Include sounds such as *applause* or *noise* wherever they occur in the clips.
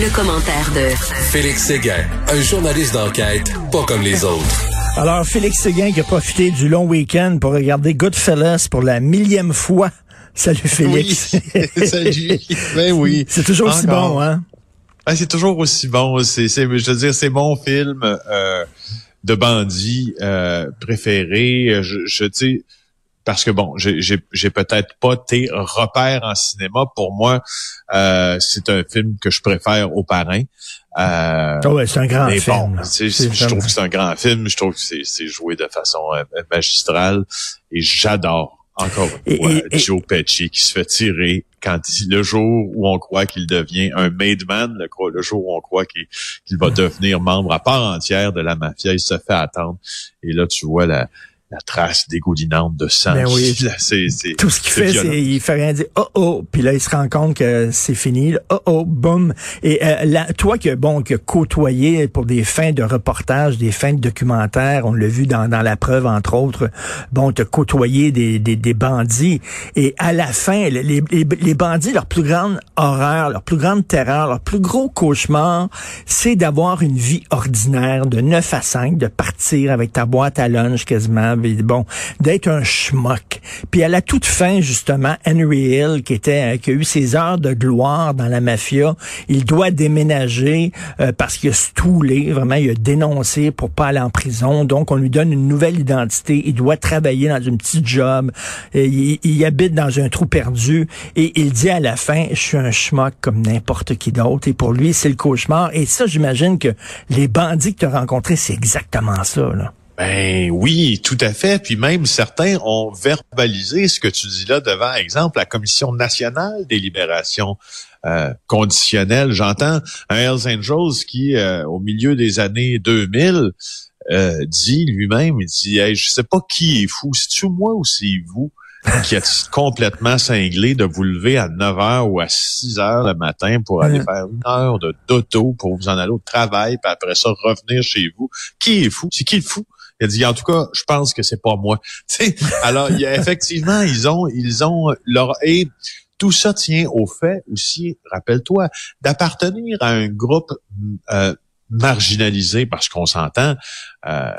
Le, commentaire de Félix Séguin, un journaliste d'enquête pas comme les autres. Alors, Félix Séguin qui a profité du long week-end pour regarder Goodfellas pour la millième fois. *laughs* Salut Félix. Oui, *laughs* salut. Ben oui. C'est toujours aussi bon, hein? Ah, c'est toujours aussi bon. C'est, c'est, je veux dire, c'est mon film euh, de bandit euh, préféré. Je, je sais, parce que bon, j'ai, peut-être pas tes repères en cinéma. Pour moi, euh, c'est un film que je préfère aux parrains. Euh, Oh ouais, c'est un grand mais film. bon, tu sais, C'est je trouve que c'est un grand film. Je trouve que c'est, joué de façon euh, magistrale et j'adore encore une fois et- et- Joe Pesci qui se fait tirer quand il- le jour où on croit qu'il devient un made man, le, le jour où on croit qu'il, qu'il va devenir membre à part entière de la mafia, il se fait attendre. Et là, tu vois la, la trace dégoulinante de sang. Ben oui. *laughs* Là, Tout ce qu'il fait, c'est il fait rien dire oh oh, puis là il se rend compte que c'est fini, là, oh oh, boum. Et euh, là, toi qui bon as côtoyé pour des fins de reportage, des fins de documentaire, on l'a vu dans, dans la preuve entre autres, bon, tu as côtoyé des, des, des bandits et à la fin, les, les, les bandits, leur plus grande horreur, leur plus grande terreur, leur plus gros cauchemar, c'est d'avoir une vie ordinaire de 9 à 5, de partir avec ta boîte à lunch quasiment, bon, d'être un schmuck. Puis à la toute fin, justement, Henry Hill, qui était, euh, qui a eu ses heures de gloire dans la mafia, il doit déménager euh, parce qu'il a stoulé, vraiment, il a dénoncé pour pas aller en prison. Donc, on lui donne une nouvelle identité. Il doit travailler dans une petite job. Et il, il habite dans un trou perdu. Et il dit à la fin, je suis un schmuck comme n'importe qui d'autre. Et pour lui, c'est le cauchemar. Et ça, j'imagine que les bandits que tu as rencontrés, c'est exactement ça, là. Ben oui, tout à fait. Puis même certains ont verbalisé ce que tu dis là devant, exemple, la Commission nationale des libérations euh, conditionnelles. J'entends un Hells Angels qui, euh, au milieu des années 2000, euh, dit lui-même, il dit, hey, je sais pas qui est fou, c'est-tu moi ou c'est vous qui êtes *laughs* complètement cinglé de vous lever à 9 heures ou à 6 heures le matin pour aller Ouais. faire une heure de d'auto pour vous en aller au travail, puis après ça revenir chez vous? Qui est fou? C'est qui le fou? Il a dit, en tout cas, je pense que c'est pas moi. *laughs* Tu sais, alors, il y a *laughs* effectivement, ils ont, ils ont leur, et tout ça tient au fait aussi, rappelle-toi, d'appartenir à un groupe euh, marginalisé, parce qu'on s'entend, euh,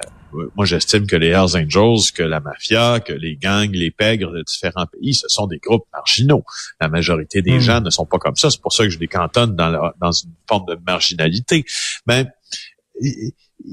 moi j'estime que les Hells Angels, que la mafia, que les gangs, les pègres de différents pays, ce sont des groupes marginaux. La majorité des Mm. gens ne sont pas comme ça. C'est pour ça que je les cantonne dans, la- dans une forme de marginalité. Mais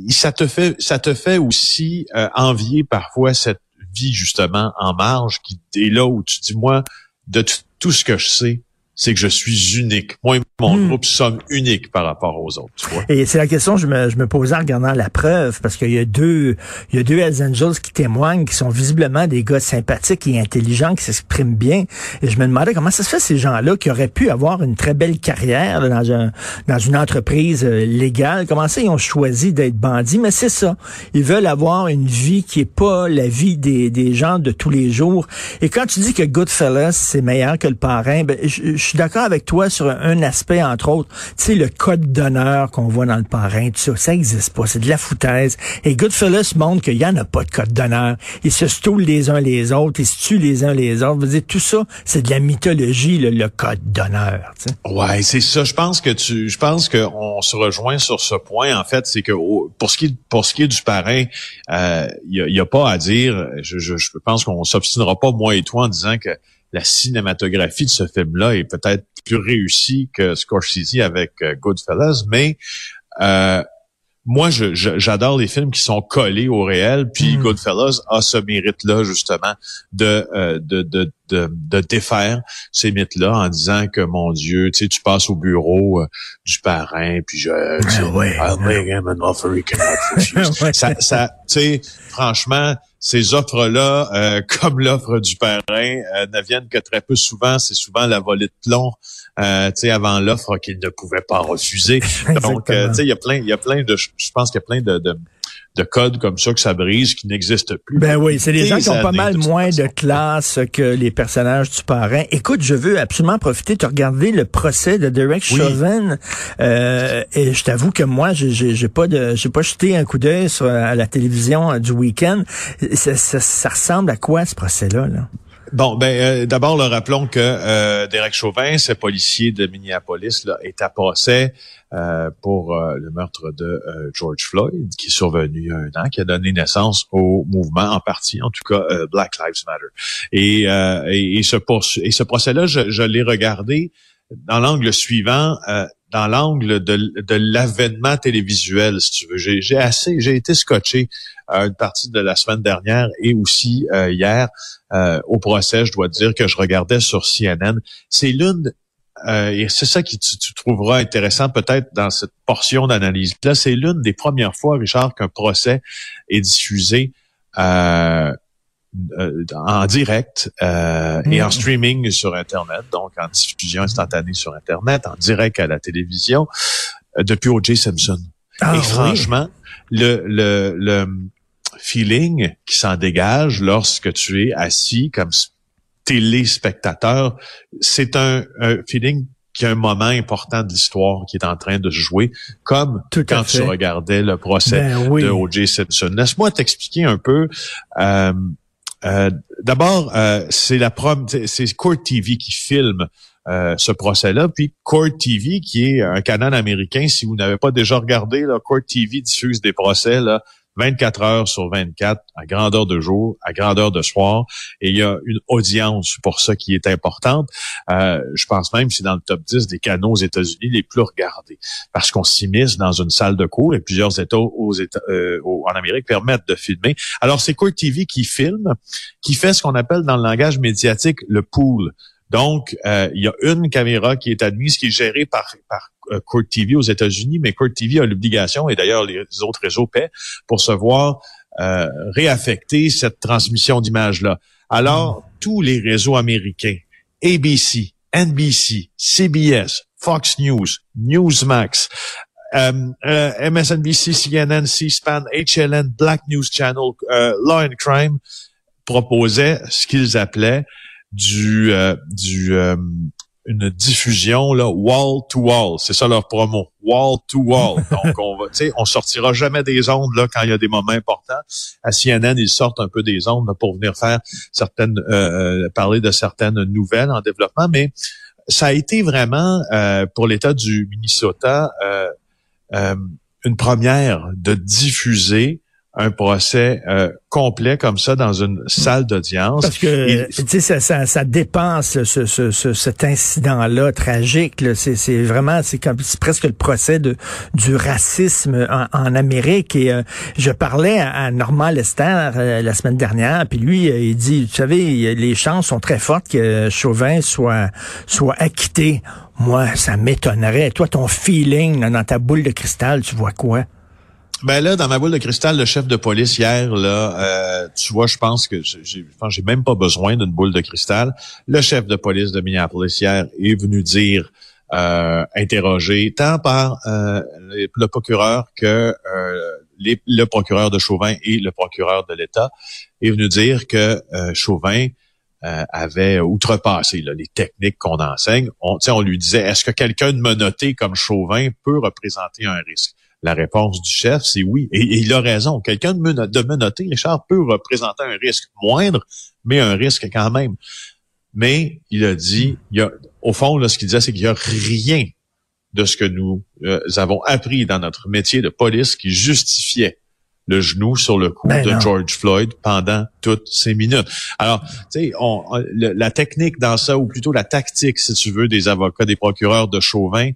ça te fait ça te fait aussi euh, envier parfois cette vie justement en marge qui est là où tu dis moi de tout ce que je sais c'est que je suis unique moi et mon Hmm. groupe sommes uniques par rapport aux autres tu vois Et c'est la question que je me, je me posais en regardant la preuve, parce qu'il y a deux, il y a deux Hells Angels qui témoignent, qui sont visiblement des gars sympathiques et intelligents, qui s'expriment bien. Et je me demandais comment ça se fait ces gens-là qui auraient pu avoir une très belle carrière là, dans, un, dans une entreprise euh, légale. Comment ça ils ont choisi d'être bandits? Mais c'est ça. Ils veulent avoir une vie qui est pas la vie des, des gens de tous les jours. Et quand tu dis que Goodfellas c'est meilleur que le parrain, ben, je, je suis d'accord avec toi sur un, aspect entre autres. Tu sais le code d'honneur qu'on voit dans le parrain, tout ça, ça existe pas. C'est de la foutaise. Et Goodfellas montre qu'il y en a pas de code d'honneur. Ils se stoulent les uns les autres, ils se tuent les uns les autres. Je veux dire, tout ça, c'est de la mythologie, le, code d'honneur. Ouais, c'est ça. Je pense que tu, je pense qu'on se rejoint sur ce point. En fait, c'est que pour ce qui est, pour ce qui est du parrain, il y, a, a pas à dire. Je, je, je pense qu'on s'obstinera pas moi et toi en disant que la cinématographie de ce film-là est peut-être plus réussie que Scorsese avec euh, Goodfellas, mais euh, moi, j'adore les films qui sont collés au réel, puis Mm. Goodfellas a ce mérite-là, justement, de, euh, de, de, de, de défaire ces mythes-là en disant que, mon Dieu, tu sais, tu passes au bureau euh, du parrain, puis je... sais, ouais, I'll make him an offer he cannot refuse. *laughs* Ouais. ça, ça tu sais, franchement, ces offres-là, euh, *laughs* comme l'offre du parrain, euh, ne viennent que très peu souvent. C'est souvent la volée de plomb, euh, tu sais, avant l'offre qu'il ne pouvait pas refuser. *laughs* Donc, euh, tu sais, il y a plein, il y a plein de, je pense qu'il y a plein de, de de codes comme ça que ça brise, qui n'existent plus. Ben oui, c'est des gens qui ont pas mal moins de classe que les personnages du parrain. Écoute, je veux absolument profiter de regarder le procès de Derek Chauvin. Euh, et je t'avoue que moi, j'ai pas de, j'ai pas jeté un coup d'œil à la télévision euh, du week-end. Ça, ça, ressemble à quoi ce procès-là? Là? Bon, ben euh, d'abord, le rappelons que euh, Derek Chauvin, ce policier de Minneapolis, là, est à procès euh, pour le meurtre de George Floyd, qui est survenu il y a un an, qui a donné naissance au mouvement, en partie, en tout cas, Black Lives Matter. Et, et, ce, et ce procès-là, je, je l'ai regardé dans l'angle suivant dans l'angle de, de l'avènement télévisuel, si tu veux. J'ai assez, j'ai été scotché euh, une partie de la semaine dernière et aussi euh, hier euh, au procès. Je dois dire que je regardais sur CNN. C'est l'une et c'est ça qui tu, tu trouveras intéressant peut-être dans cette portion d'analyse. Là, c'est l'une des premières fois, Richard, qu'un procès est diffusé euh, en direct euh, et en mm. streaming sur Internet, donc en diffusion instantanée sur Internet, en direct à la télévision, euh, depuis O.J. Simpson. Ah, et franchement, le, le, le feeling qui s'en dégage lorsque tu es assis comme téléspectateur, c'est un, feeling qui a un moment important de l'histoire qui est en train de se jouer, comme quand tu regardais le procès ben de O.J. Simpson. Laisse-moi t'expliquer un peu. Euh, euh, d'abord, euh, c'est la prom c'est Court TV qui filme euh, ce procès-là. Puis Court TV, qui est un canal américain, si vous n'avez pas déjà regardé, là, Court TV diffuse des procès là, 24 heures sur 24, à grandeur de jour, à grandeur de soir. Et il y a une audience pour ça qui est importante. Euh, je pense même que c'est dans le top 10 des canaux aux États-Unis les plus regardés. Parce qu'on s'immisce dans une salle de cours et plusieurs États, États euh, en Amérique permettent de filmer. Alors, c'est Court TV qui filme, qui fait ce qu'on appelle dans le langage médiatique le pool. Donc, euh, il y a une caméra qui est admise, qui est gérée par, par Court TV aux États-Unis, mais Court TV a l'obligation, et d'ailleurs les autres réseaux paient, pour se voir euh, réaffecter cette transmission d'images-là. Alors, tous les réseaux américains, ABC, NBC, CBS, Fox News, Newsmax, euh, MSNBC, CNN, C-SPAN, HLN, Black News Channel, Law and Crime proposaient ce qu'ils appelaient du euh, du euh, une diffusion là wall to wall, c'est ça leur promo, wall to wall. *laughs* Donc on va, tu sais, on sortira jamais des ondes là quand il y a des moments importants. À CNN, ils sortent un peu des ondes pour venir faire certaines, euh, parler de certaines nouvelles en développement, mais ça a été vraiment pour l'État du Minnesota une première de diffuser un procès euh, complet comme ça dans une salle d'audience. Parce que tu sais ça, ça, ça, dépasse ce, ce, ce, cet incident-là tragique. C'est vraiment c'est comme c'est presque le procès de du racisme en, en Amérique. Et euh, je parlais à, Normand Lester euh, la semaine dernière, puis lui il dit, vous savez, les chances sont très fortes que Chauvin soit soit acquitté. Moi, ça m'étonnerait. Toi, ton feeling dans ta boule de cristal, tu vois quoi? Ben là, dans ma boule de cristal, le chef de police hier, là, euh, tu vois, je pense que j'ai, j'ai même pas besoin d'une boule de cristal. Le chef de police de Minneapolis hier est venu dire, euh, interroger tant par euh, le procureur que le procureur de Chauvin et le procureur de l'État, est venu dire que Chauvin avait outrepassé les techniques qu'on enseigne. On, on lui disait, est-ce que quelqu'un de menotté comme Chauvin peut représenter un risque? La réponse du chef, c'est oui. Et, il a raison. Quelqu'un de, menotté, Richard, peut représenter un risque moindre, mais un risque quand même. Mais il a dit, il a, au fond, là, ce qu'il disait, c'est qu'il n'y a rien de ce que nous euh, avons appris dans notre métier de police qui justifiait le genou sur le cou ben de George Floyd pendant toutes ces minutes. Alors, tu sais, la technique dans ça, ou plutôt la tactique, si tu veux, des avocats, des procureurs de Chauvin,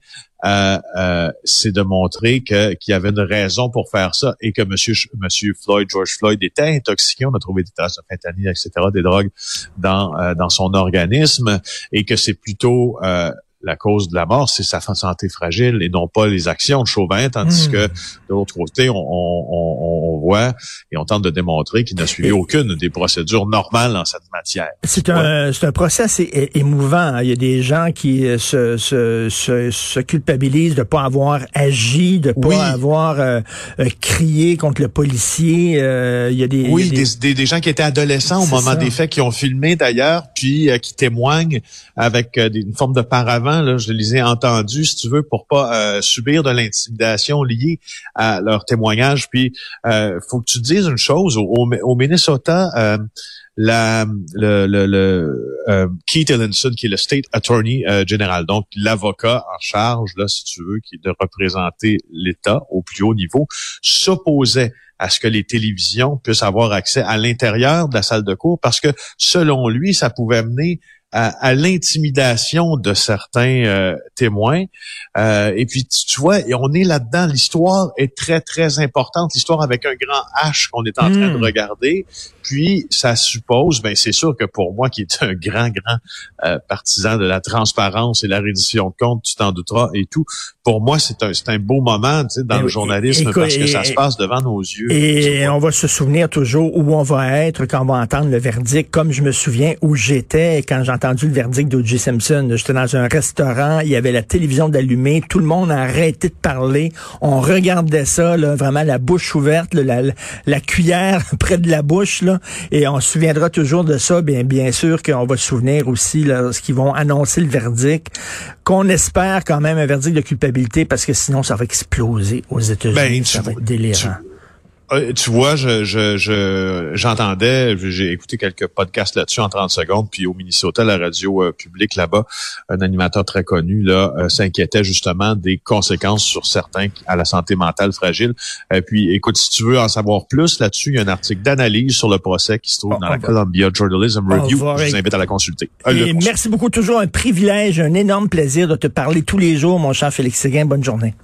euh, euh, c'est de montrer que qu'il y avait une raison pour faire ça et que Monsieur Monsieur Floyd, George Floyd était intoxiqué. On a trouvé des traces de fentanyl, etc., des drogues dans euh, dans son organisme et que c'est plutôt la cause de la mort, c'est sa santé fragile et non pas les actions de Chauvin, tandis Hmm. que de l'autre côté, on, on, on, on voit et on tente de démontrer qu'il n'a suivi Et- aucune des procédures normales en cette matière. C'est un, c'est un procès assez émouvant. Il y a des gens qui euh, se, se, se, se culpabilisent de pas avoir agi, de pas Oui. avoir euh, euh, crié contre le policier. Euh, il y a des, Oui, il y a des, des, des gens qui étaient adolescents au moment ça. des faits, qui ont filmé d'ailleurs, puis euh, qui témoignent avec une forme de paravent. Je les ai entendus, si tu veux, pour pas euh, subir de l'intimidation liée à leur témoignage. Puis, euh, faut que tu dises une chose. Au, au, au Minnesota, euh, la, le, le, le euh, Keith Ellenson, qui est le State Attorney euh, General, donc l'avocat en charge, là, si tu veux, qui est de représenter l'État au plus haut niveau, s'opposait à ce que les télévisions puissent avoir accès à l'intérieur de la salle de cours parce que selon lui, ça pouvait mener à, à l'intimidation de certains euh, témoins. Euh, et puis, tu, tu vois, et on est là-dedans. L'histoire est très, très importante. L'histoire avec un grand H qu'on est en train de regarder. Puis, ça suppose, ben c'est sûr que pour moi, qui est un grand, grand euh, partisan de la transparence et la reddition de comptes, tu t'en douteras et tout, pour moi, c'est un, c'est un beau moment tu sais, dans Eh le journalisme parce que ça se passe devant nos yeux. Et on va se souvenir toujours où on va être quand on va entendre le verdict, comme je me souviens où j'étais quand j'ai entendu le verdict d'O.J. Simpson. J'étais dans un restaurant, il y avait la télévision d'allumée, tout le monde a arrêté de parler. On regardait ça, là, vraiment la bouche ouverte, là, la, la cuillère *laughs* près de la bouche, là, et on se souviendra toujours de ça. Bien, bien sûr qu'on va se souvenir aussi lorsqu'ils vont annoncer le verdict, qu'on espère quand même un verdict de culpabilité, parce que sinon ça va exploser aux États-Unis. Ben, ça tu va être délirant. Euh, tu vois, je, je, je, j'entendais, j'ai écouté quelques podcasts là-dessus en 30 secondes, puis au Minnesota, la radio euh, publique là-bas, un animateur très connu là euh, s'inquiétait justement des conséquences sur certains à la santé mentale fragile. Euh, puis, écoute, si tu veux en savoir plus là-dessus, il y a un article d'analyse sur le procès qui se trouve dans la va- Columbia Journalism Review. Je vous invite à la consulter. Euh, Et merci beaucoup. Toujours un privilège, un énorme plaisir de te parler tous les jours, mon cher Félix Séguin. Bonne journée.